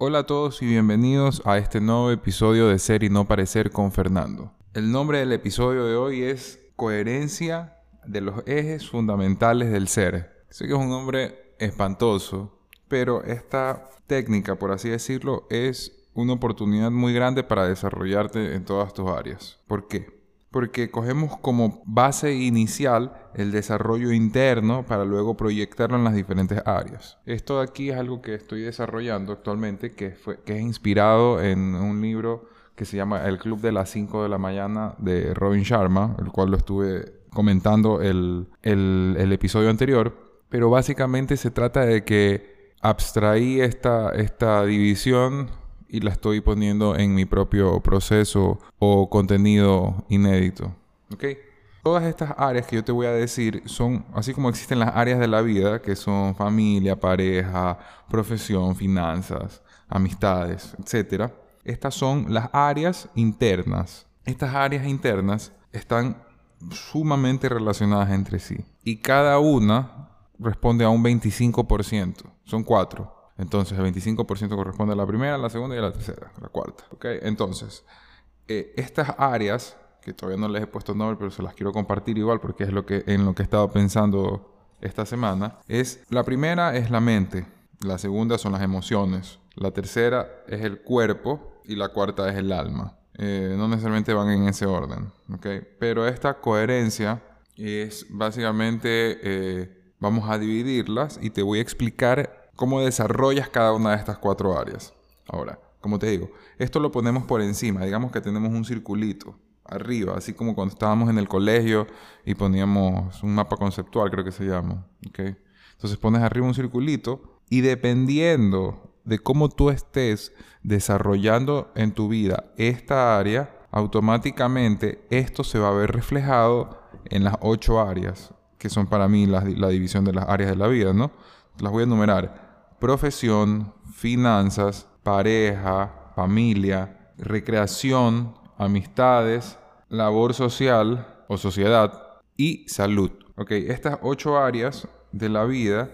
Hola a todos y bienvenidos a este nuevo episodio de Ser y no parecer con Fernando. El nombre del episodio de hoy es Coherencia de los ejes fundamentales del ser. Sé que es un nombre espantoso, pero esta técnica, por así decirlo, es una oportunidad muy grande para desarrollarte en todas tus áreas. ¿Por qué? Porque cogemos como base inicial el desarrollo interno para luego proyectarlo en las diferentes áreas. Esto de aquí es algo que estoy desarrollando actualmente, que, fue, que es inspirado en un libro que se llama El Club de las 5 de la mañana de Robin Sharma, el cual lo estuve comentando el, el, el episodio anterior. Pero básicamente se trata de que abstraí esta, esta división y la estoy poniendo en mi propio proceso o contenido inédito. ¿Ok? Todas estas áreas que yo te voy a decir son, así como existen las áreas de la vida, que son familia, pareja, profesión, finanzas, amistades, etc. Estas son las áreas internas. Estas áreas internas están sumamente relacionadas entre sí. Y cada una responde a un 25%. Son cuatro. Entonces el 25% corresponde a la primera, la segunda y a la tercera, la cuarta. ¿okay? Entonces, eh, estas áreas, que todavía no les he puesto nombre, pero se las quiero compartir igual porque es lo que, en lo que he estado pensando esta semana, es la primera es la mente, la segunda son las emociones, la tercera es el cuerpo y la cuarta es el alma. Eh, no necesariamente van en ese orden, ¿okay? pero esta coherencia es básicamente, eh, vamos a dividirlas y te voy a explicar cómo desarrollas cada una de estas cuatro áreas. Ahora, como te digo, esto lo ponemos por encima, digamos que tenemos un circulito arriba, así como cuando estábamos en el colegio y poníamos un mapa conceptual, creo que se llama. Entonces pones arriba un circulito y dependiendo de cómo tú estés desarrollando en tu vida esta área, automáticamente esto se va a ver reflejado en las ocho áreas, que son para mí la, la división de las áreas de la vida, ¿no? Las voy a enumerar profesión, finanzas, pareja, familia, recreación, amistades, labor social o sociedad y salud. Estas ocho áreas de la vida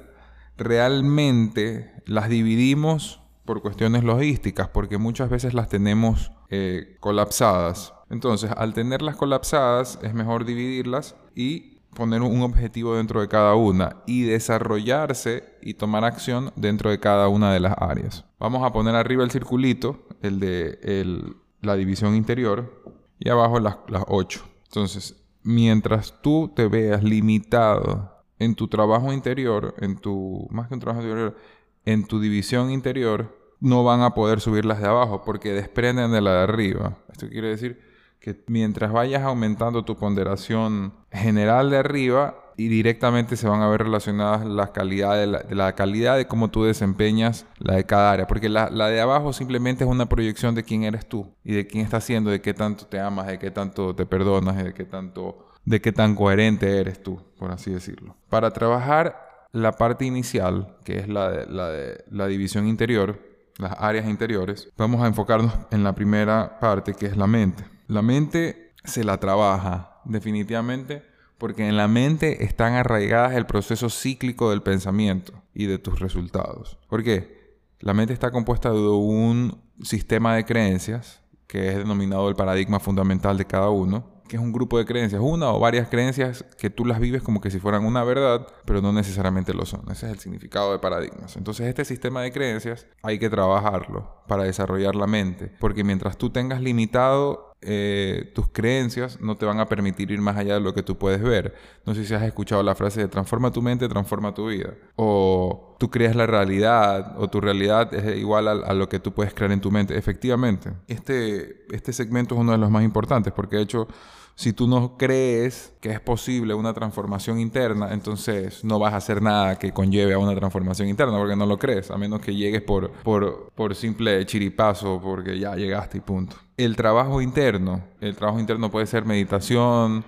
realmente las dividimos por cuestiones logísticas, porque muchas veces las tenemos eh, colapsadas. Entonces, al tenerlas colapsadas, es mejor dividirlas y poner un objetivo dentro de cada una y desarrollarse y tomar acción dentro de cada una de las áreas. Vamos a poner arriba el circulito, el de la división interior, y abajo las, las ocho. Entonces, mientras tú te veas limitado en tu trabajo interior, en tu, más que un trabajo interior, en tu división interior, no van a poder subir las de abajo porque desprenden de la de arriba. Esto quiere decir que mientras vayas aumentando tu ponderación general de arriba y directamente se van a ver relacionadas la calidad de la, calidad de cómo tú desempeñas la de cada área. Porque la, de abajo simplemente es una proyección de quién eres tú y de quién estás siendo, de qué tanto te amas, de qué tanto te perdonas, de qué tanto, de qué tan coherente eres tú, por así decirlo. Para trabajar la parte inicial, que es la de la, de, la división interior, las áreas interiores, vamos a enfocarnos en la primera parte, que es la mente. La mente se la trabaja definitivamente porque en la mente están arraigadas el proceso cíclico del pensamiento y de tus resultados. ¿Por qué? La mente está compuesta de un sistema de creencias que es denominado el paradigma fundamental de cada uno, que es un grupo de creencias, una o varias creencias que tú las vives como que si fueran una verdad, pero no necesariamente lo son. Ese es el significado de paradigmas. Entonces este sistema de creencias hay que trabajarlo para desarrollar la mente, porque mientras tú tengas limitado eh, tus creencias no te van a permitir ir más allá de lo que tú puedes ver. No sé si has escuchado la frase de transforma tu mente, transforma tu vida. O tú creas la realidad o tu realidad es igual a, lo que tú puedes crear en tu mente. Efectivamente, este, este segmento es uno de los más importantes porque de hecho si tú no crees que es posible una transformación interna, entonces no vas a hacer nada que conlleve a una transformación interna porque no lo crees, a menos que llegues por, por, por simple chiripazo, porque ya llegaste y punto. El trabajo interno, el trabajo interno puede ser meditación,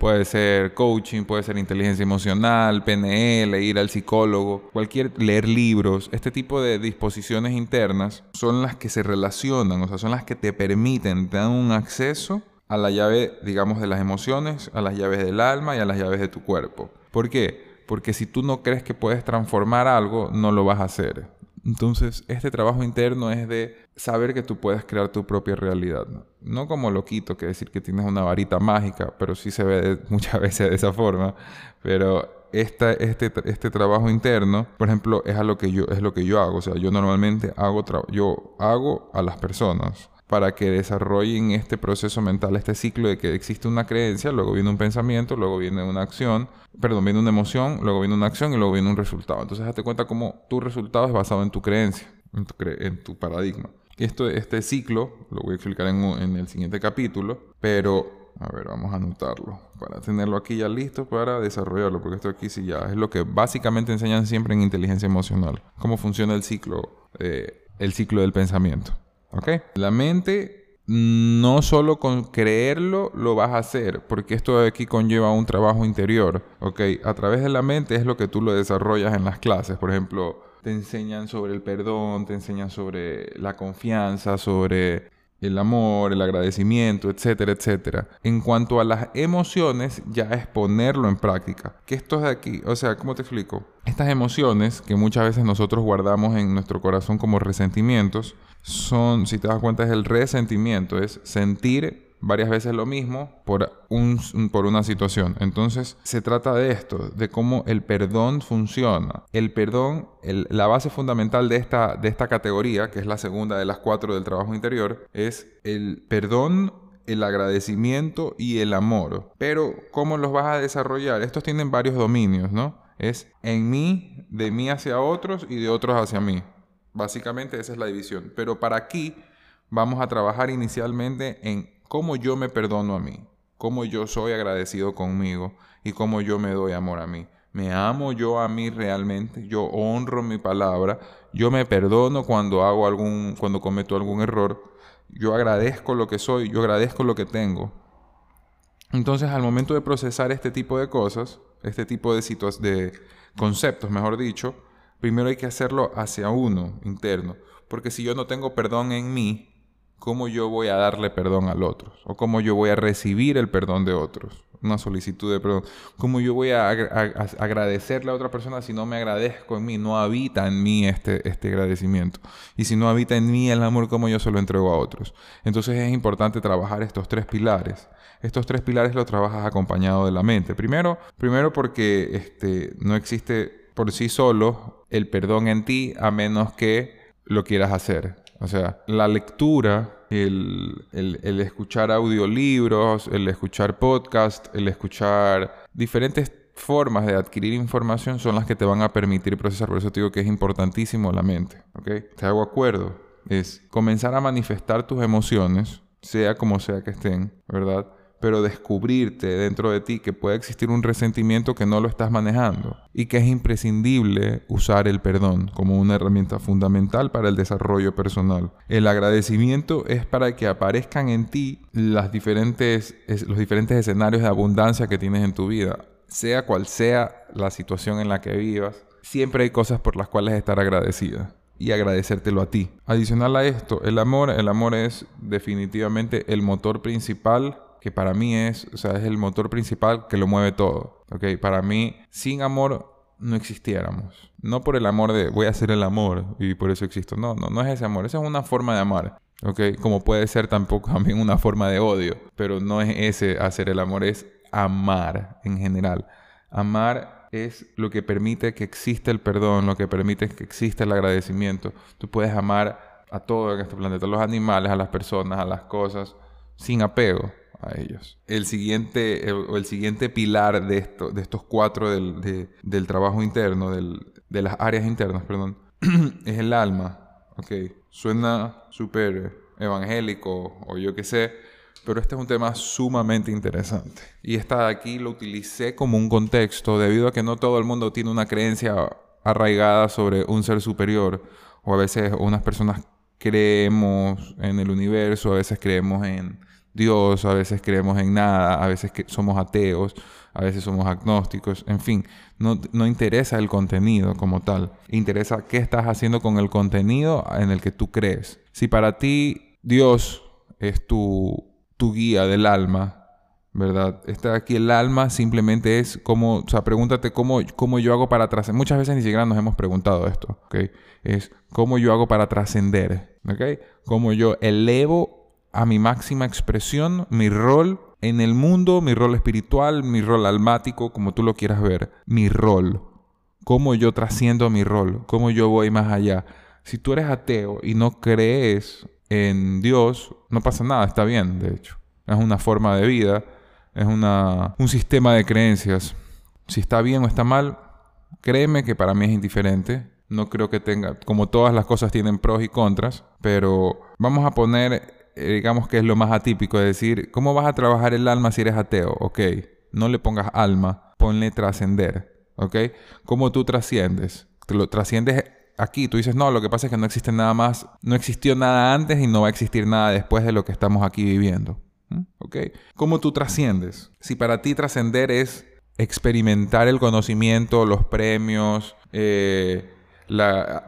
Puede ser coaching, puede ser inteligencia emocional, PNL, ir al psicólogo, cualquier leer libros. Este tipo de disposiciones internas son las que se relacionan, o sea, son las que te permiten, te dan un acceso a la llave, digamos, de las emociones, a las llaves del alma y a las llaves de tu cuerpo. ¿Por qué? Porque si tú no crees que puedes transformar algo, no lo vas a hacer. Entonces, este trabajo interno es de saber que tú puedes crear tu propia realidad. No, como loquito, que decir que tienes una varita mágica, pero sí se ve muchas veces de esa forma. Pero este, este trabajo interno, por ejemplo, es, a lo que yo, es lo que yo hago. O sea, yo normalmente hago, yo hago a las personas para que desarrollen este proceso mental, este ciclo de que existe una creencia, luego viene un pensamiento, luego viene una acción, perdón, viene una emoción, luego viene una acción y luego viene un resultado. Entonces, date cuenta cómo tu resultado es basado en tu creencia, en tu, paradigma. Esto, este ciclo lo voy a explicar en, en el siguiente capítulo, pero a ver, vamos a anotarlo para tenerlo aquí ya listo para desarrollarlo, porque esto aquí sí ya es lo que básicamente enseñan siempre en inteligencia emocional, cómo funciona el ciclo, eh, el ciclo del pensamiento. ¿Ok? La mente no solo con creerlo lo vas a hacer, porque esto de aquí conlleva un trabajo interior, ¿ok? A través de la mente es lo que tú lo desarrollas en las clases, por ejemplo, te enseñan sobre el perdón, te enseñan sobre la confianza, sobre el amor, el agradecimiento, etcétera, etcétera. En cuanto a las emociones, ya es ponerlo en práctica. Que esto es de aquí, o sea, ¿cómo te explico? Estas emociones que muchas veces nosotros guardamos en nuestro corazón como resentimientos, son, si te das cuenta, es el resentimiento, es sentir varias veces lo mismo por, un, por una situación. Entonces, se trata de esto, de cómo el perdón funciona. El perdón, la base fundamental de esta, de esta categoría, que es la segunda de las cuatro del trabajo interior, es el perdón el agradecimiento y el amor. Pero, ¿cómo los vas a desarrollar? Estos tienen varios dominios, ¿no? Es en mí, de mí hacia otros y de otros hacia mí. Básicamente esa es la división. Pero para aquí vamos a trabajar inicialmente en cómo yo me perdono a mí, cómo yo soy agradecido conmigo y cómo yo me doy amor a mí. Me amo yo a mí realmente, yo honro mi palabra, yo me perdono cuando hago algún cuando cometo algún error, yo agradezco lo que soy, yo agradezco lo que tengo. Entonces, al momento de procesar este tipo de cosas, este tipo de, de conceptos, mejor dicho, primero hay que hacerlo hacia uno, interno. Porque si yo no tengo perdón en mí, ¿cómo yo voy a darle perdón al otro? ¿O cómo yo voy a recibir el perdón de otros? Una solicitud de perdón. ¿Cómo yo voy a, agradecerle a otra persona si no me agradezco en mí? No habita en mí este, este agradecimiento. Y si no habita en mí el amor, ¿cómo yo se lo entrego a otros? Entonces es importante trabajar estos tres pilares. Estos tres pilares los trabajas acompañado de la mente. Primero, primero porque este, no existe por sí solo el perdón en ti a menos que lo quieras hacer. O sea, la lectura, el, el, escuchar audiolibros, el escuchar podcast, el escuchar diferentes formas de adquirir información son las que te van a permitir procesar. Por eso te digo que es importantísimo la mente. ¿Ok? Te hago acuerdo. Es comenzar a manifestar tus emociones, sea como sea que estén, ¿verdad? Pero descubrirte dentro de ti que puede existir un resentimiento que no lo estás manejando y que es imprescindible usar el perdón como una herramienta fundamental para el desarrollo personal. El agradecimiento es para que aparezcan en ti las diferentes, los diferentes escenarios de abundancia que tienes en tu vida, sea cual sea la situación en la que vivas. Siempre hay cosas por las cuales estar agradecida y agradecértelo a ti. Adicional a esto, el amor, el amor es definitivamente el motor principal que para mí es, o sea, es el motor principal que lo mueve todo. ¿ok? Para mí, sin amor no existiéramos. No por el amor de voy a hacer el amor y por eso existo. No, no, es ese amor. Esa es una forma de amar. ¿ok? Como puede ser tampoco también una forma de odio. Pero no es ese hacer el amor, es amar en general. Amar es lo que permite que exista el perdón, lo que permite que exista el agradecimiento. Tú puedes amar a todo en este planeta, a los animales, a las personas, a las cosas, sin apego a ellos. El siguiente, o el siguiente pilar de, esto, de estos cuatro del, del trabajo interno, del, de las áreas internas, perdón, es el alma. Ok, suena súper evangélico o yo qué sé, pero este es un tema sumamente interesante. Y esta de aquí lo utilicé como un contexto debido a que no todo el mundo tiene una creencia arraigada sobre un ser superior o a veces unas personas creemos en el universo, a veces creemos en Dios, a veces creemos en nada, a veces somos ateos, a veces somos agnósticos, en fin, no, no, interesa el contenido como tal, interesa qué estás haciendo con el contenido en el que tú crees. Si para ti Dios es tu, tu guía del alma, ¿verdad? Está aquí el alma simplemente es como, o sea, pregúntate cómo, cómo yo hago para trascender. Muchas veces ni siquiera nos hemos preguntado esto, ¿ok? Es cómo yo hago para trascender, ¿ok? Cómo yo elevo a mi máxima expresión mi rol en el mundo, mi rol espiritual, mi rol almático, como tú lo quieras ver, mi rol. Cómo yo trasciendo mi rol, cómo yo voy más allá. Si tú eres ateo y no crees en Dios, no pasa nada, está bien, de hecho. Es una forma de vida es una, un sistema de creencias. Si está bien o está mal, créeme que para mí es indiferente. No creo que tenga, como todas las cosas tienen pros y contras, pero vamos a poner, digamos que es lo más atípico, de decir, ¿cómo vas a trabajar el alma si eres ateo? Ok, no le pongas alma, ponle trascender, ¿ok? ¿Cómo tú trasciendes? Te lo trasciendes aquí, tú dices, no, lo que pasa es que no existe nada más, no existió nada antes y no va a existir nada después de lo que estamos aquí viviendo. ¿Ok? ¿Cómo tú trasciendes? Si para ti trascender es experimentar el conocimiento, los premios, eh,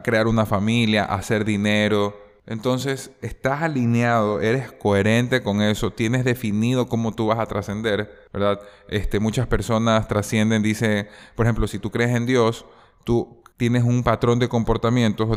crear una familia, hacer dinero, entonces estás alineado, eres coherente con eso, tienes definido cómo tú vas a trascender, ¿verdad? Este, muchas personas trascienden, dice, por ejemplo, si tú crees en Dios, tú tienes un patrón de comportamientos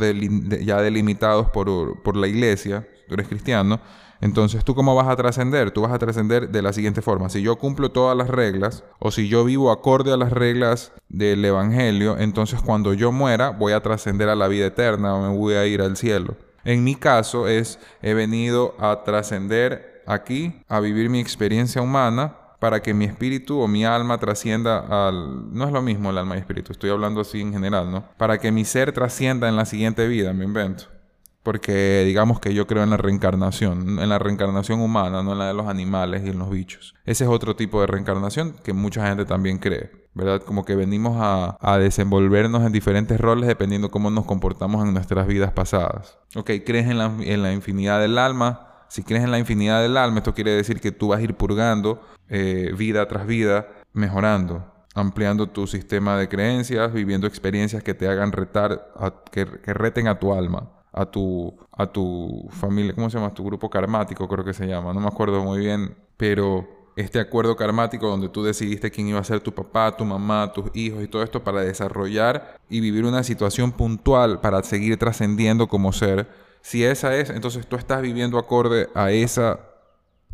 ya delimitados por, por la iglesia, tú eres cristiano, entonces, ¿tú cómo vas a trascender? Tú vas a trascender de la siguiente forma. Si yo cumplo todas las reglas o si yo vivo acorde a las reglas del Evangelio, entonces cuando yo muera voy a trascender a la vida eterna o me voy a ir al cielo. En mi caso es, he venido a trascender aquí, a vivir mi experiencia humana para que mi espíritu o mi alma trascienda al... No es lo mismo el alma y espíritu, estoy hablando así en general, ¿no? Para que mi ser trascienda en la siguiente vida, me invento porque digamos que yo creo en la reencarnación, en la reencarnación humana, no en la de los animales y en los bichos. Ese es otro tipo de reencarnación que mucha gente también cree, ¿verdad? Como que venimos a, desenvolvernos en diferentes roles dependiendo cómo nos comportamos en nuestras vidas pasadas. Ok, crees en la, en la infinidad del alma. Si crees en la infinidad del alma, esto quiere decir que tú vas a ir purgando eh, vida tras vida, mejorando ampliando tu sistema de creencias, viviendo experiencias que te hagan retar, que reten a tu alma a tu, a tu familia, ¿cómo se llama? Tu grupo karmático creo que se llama, no me acuerdo muy bien, pero este acuerdo karmático donde tú decidiste quién iba a ser tu papá, tu mamá, tus hijos y todo esto para desarrollar y vivir una situación puntual para seguir trascendiendo como ser. Si esa es, entonces tú estás viviendo acorde a esa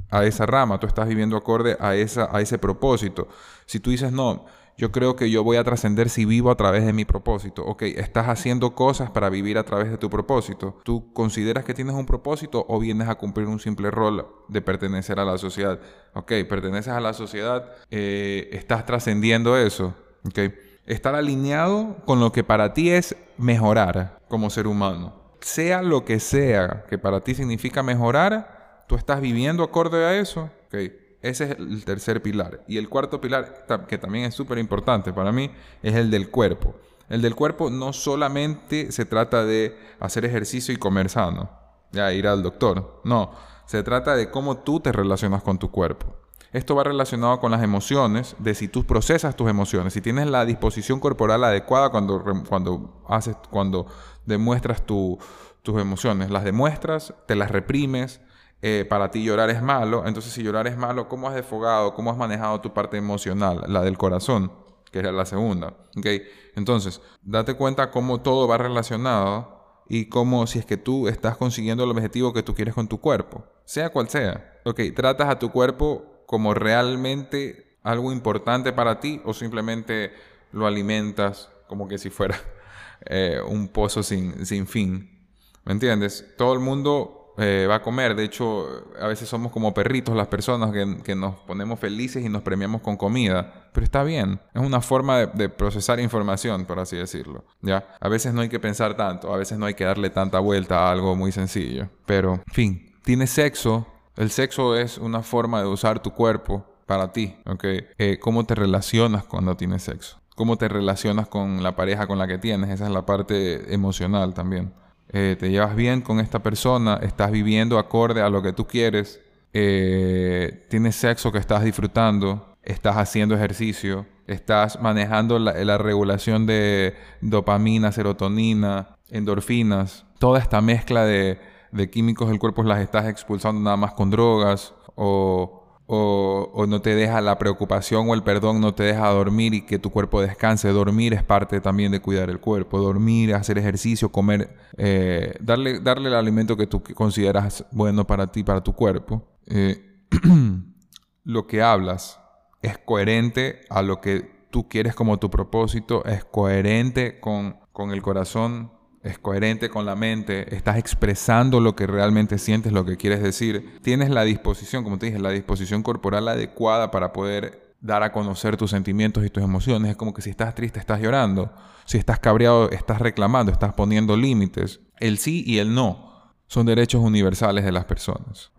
a esa rama, tú estás viviendo acorde a esa a ese propósito. Si tú dices, "No, yo creo que yo voy a trascender si vivo a través de mi propósito. Ok, estás haciendo cosas para vivir a través de tu propósito. ¿Tú consideras que tienes un propósito o vienes a cumplir un simple rol de pertenecer a la sociedad? Ok, perteneces a la sociedad, eh, estás trascendiendo eso. Ok, estar alineado con lo que para ti es mejorar como ser humano. Sea lo que sea que para ti significa mejorar, tú estás viviendo acorde a eso. Okay. Ese es el tercer pilar. Y el cuarto pilar, que también es súper importante para mí, es el del cuerpo. El del cuerpo no solamente se trata de hacer ejercicio y comer sano, ya ir al doctor. No, se trata de cómo tú te relacionas con tu cuerpo. Esto va relacionado con las emociones, de si tú procesas tus emociones, si tienes la disposición corporal adecuada cuando, cuando, haces, cuando demuestras tus emociones. Las demuestras, te las reprimes, eh, para ti llorar es malo, entonces si llorar es malo, ¿cómo has desfogado, cómo has manejado tu parte emocional, la del corazón, que es la segunda? ¿Okay? Entonces, date cuenta cómo todo va relacionado y cómo si es que tú estás consiguiendo el objetivo que tú quieres con tu cuerpo, sea cual sea. Ok, tratas a tu cuerpo como realmente algo importante para ti o simplemente lo alimentas como que si fuera eh, un pozo sin, sin fin. ¿Me entiendes? Todo el mundo eh, va a comer. De hecho, a veces somos como perritos las personas que, nos ponemos felices y nos premiamos con comida. Pero está bien. Es una forma de, procesar información, por así decirlo. ¿Ya? A veces no hay que pensar tanto. A veces no hay que darle tanta vuelta a algo muy sencillo. Pero, en fin. Tienes sexo. El sexo es una forma de usar tu cuerpo para ti. ¿Ok? Eh, ¿Cómo te relacionas cuando tienes sexo? ¿Cómo te relacionas con la pareja con la que tienes? Esa es la parte emocional también. Eh, te llevas bien con esta persona, estás viviendo acorde a lo que tú quieres, eh, tienes sexo que estás disfrutando, estás haciendo ejercicio, estás manejando la, regulación de dopamina, serotonina, endorfinas, toda esta mezcla de, de químicos del cuerpo las estás expulsando nada más con drogas o o, no te deja la preocupación o el perdón, no te deja dormir y que tu cuerpo descanse. Dormir es parte también de cuidar el cuerpo. Dormir, hacer ejercicio, comer, eh, darle, darle el alimento que tú consideras bueno para ti, para tu cuerpo. Eh, lo que hablas es coherente a lo que tú quieres como tu propósito, es coherente con, con el corazón es coherente con la mente, estás expresando lo que realmente sientes, lo que quieres decir, tienes la disposición, como te dije, la disposición corporal adecuada para poder dar a conocer tus sentimientos y tus emociones. Es como que si estás triste, estás llorando, si estás cabreado, estás reclamando, estás poniendo límites. El sí y el no son derechos universales de las personas.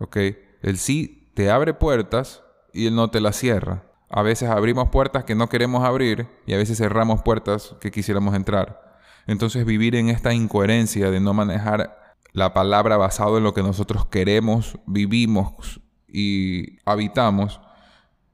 El sí te abre puertas y el no te las cierra. A veces abrimos puertas que no queremos abrir y a veces cerramos puertas que quisiéramos entrar. Entonces vivir en esta incoherencia de no manejar la palabra basado en lo que nosotros queremos, vivimos y habitamos,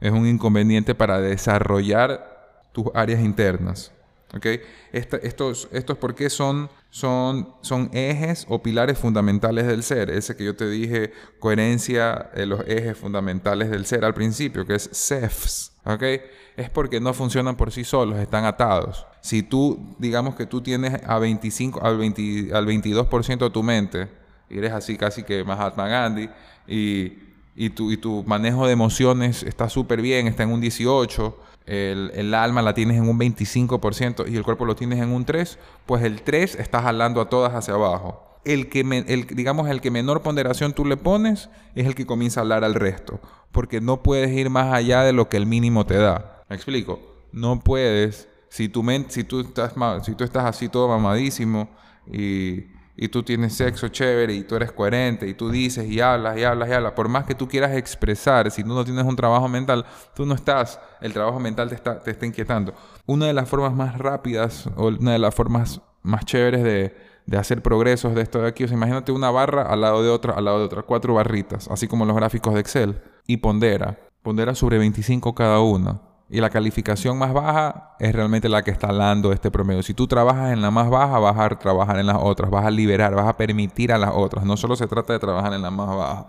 es un inconveniente para desarrollar tus áreas internas. ¿okay? estos, estos por qué son, son, son ejes o pilares fundamentales del ser. Ese que yo te dije, coherencia, de los ejes fundamentales del ser al principio, que es CEFs. ¿okay? Es porque no funcionan por sí solos, están atados. Si tú, digamos que tú tienes a 25, al, 20, al 22% de tu mente, eres así casi que Mahatma Gandhi, y, y, tu, y tu manejo de emociones está súper bien, está en un 18%, el, el, alma la tienes en un 25% y el cuerpo lo tienes en un 3%, pues el 3 está jalando a todas hacia abajo. El que, el, digamos, el que menor ponderación tú le pones es el que comienza a hablar al resto, porque no puedes ir más allá de lo que el mínimo te da. ¿Me explico? No puedes si, tú estás, si tú estás así todo mamadísimo y, tú tienes sexo chévere y tú eres coherente y tú dices y hablas y hablas y hablas, por más que tú quieras expresar, si tú no tienes un trabajo mental, tú no estás, el trabajo mental te está, inquietando. Una de las formas más rápidas o una de las formas más chéveres de, de hacer progresos de esto de aquí, o sea, imagínate una barra al lado de otra, al lado de otra, cuatro barritas, así como los gráficos de Excel, y pondera, pondera sobre 25 cada una. Y la calificación más baja es realmente la que está dando este promedio. Si tú trabajas en la más baja, vas a trabajar en las otras, vas a liberar, vas a permitir a las otras. No solo se trata de trabajar en la más baja.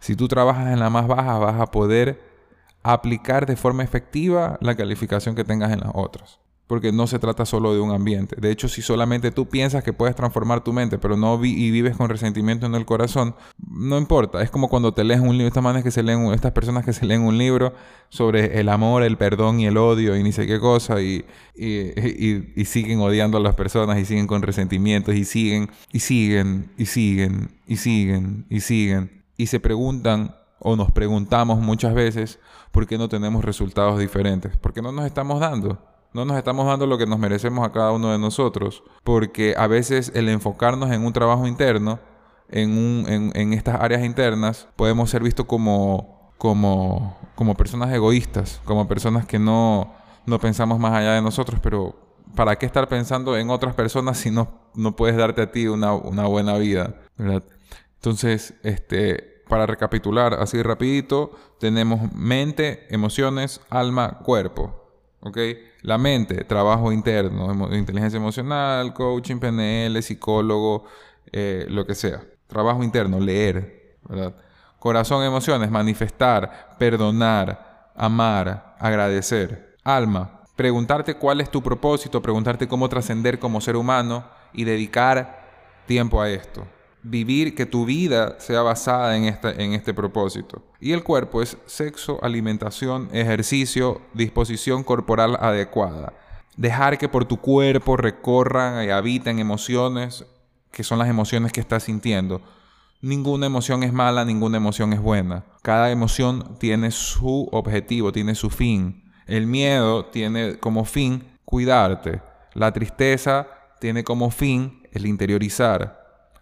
Si tú trabajas en la más baja, vas a poder aplicar de forma efectiva la calificación que tengas en las otras porque no se trata solo de un ambiente. De hecho, si solamente tú piensas que puedes transformar tu mente, pero no y vives con resentimiento en el corazón, no importa. Es como cuando te lees un libro, estas manes que se leen, estas personas que se leen un libro sobre el amor, el perdón y el odio y ni sé qué cosa y, y, siguen odiando a las personas y siguen con resentimientos y siguen y siguen y siguen y siguen y siguen y se preguntan o nos preguntamos muchas veces por qué no tenemos resultados diferentes, por qué no nos estamos dando. No nos estamos dando lo que nos merecemos a cada uno de nosotros, porque a veces el enfocarnos en un trabajo interno, en, un, en, estas áreas internas, podemos ser vistos como, como, como personas egoístas, como personas que no, no pensamos más allá de nosotros, pero ¿para qué estar pensando en otras personas si no, no puedes darte a ti una, una buena vida? Entonces, este, para recapitular así rapidito, tenemos mente, emociones, alma, cuerpo. La mente, trabajo interno, inteligencia emocional, coaching, PNL, psicólogo, eh, lo que sea. Trabajo interno, leer, ¿verdad? Corazón, emociones, manifestar, perdonar, amar, agradecer. Alma, preguntarte cuál es tu propósito, preguntarte cómo trascender como ser humano y dedicar tiempo a esto vivir, que tu vida sea basada en, esta, en este propósito. Y el cuerpo es sexo, alimentación, ejercicio, disposición corporal adecuada. Dejar que por tu cuerpo recorran y habiten emociones que son las emociones que estás sintiendo. Ninguna emoción es mala, ninguna emoción es buena. Cada emoción tiene su objetivo, tiene su fin. El miedo tiene como fin cuidarte. La tristeza tiene como fin el interiorizar.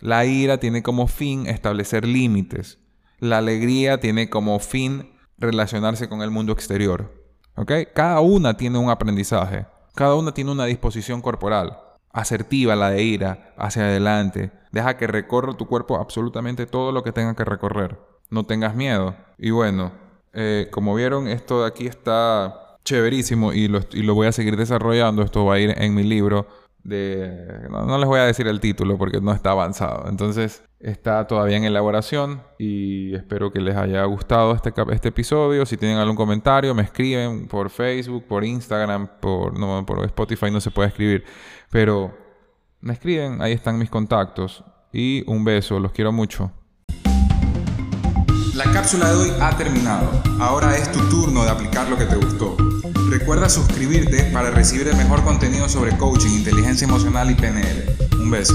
La ira tiene como fin establecer límites. La alegría tiene como fin relacionarse con el mundo exterior. Cada una tiene un aprendizaje. Cada una tiene una disposición corporal. Asertiva la de ira, hacia adelante. Deja que recorra tu cuerpo absolutamente todo lo que tenga que recorrer. No tengas miedo. Y bueno, eh, como vieron, esto de aquí está chéverísimo y lo, y lo voy a seguir desarrollando. Esto va a ir en mi libro de... No, les voy a decir el título porque no está avanzado. Entonces está todavía en elaboración y espero que les haya gustado este, este episodio. Si tienen algún comentario, me escriben por Facebook, por Instagram, por, no, por Spotify no se puede escribir. Pero me escriben, ahí están mis contactos. Y un beso, los quiero mucho. La cápsula de hoy ha terminado. Ahora es tu turno de aplicar lo que te gustó. Recuerda suscribirte para recibir el mejor contenido sobre coaching, inteligencia emocional y PNL. Un beso.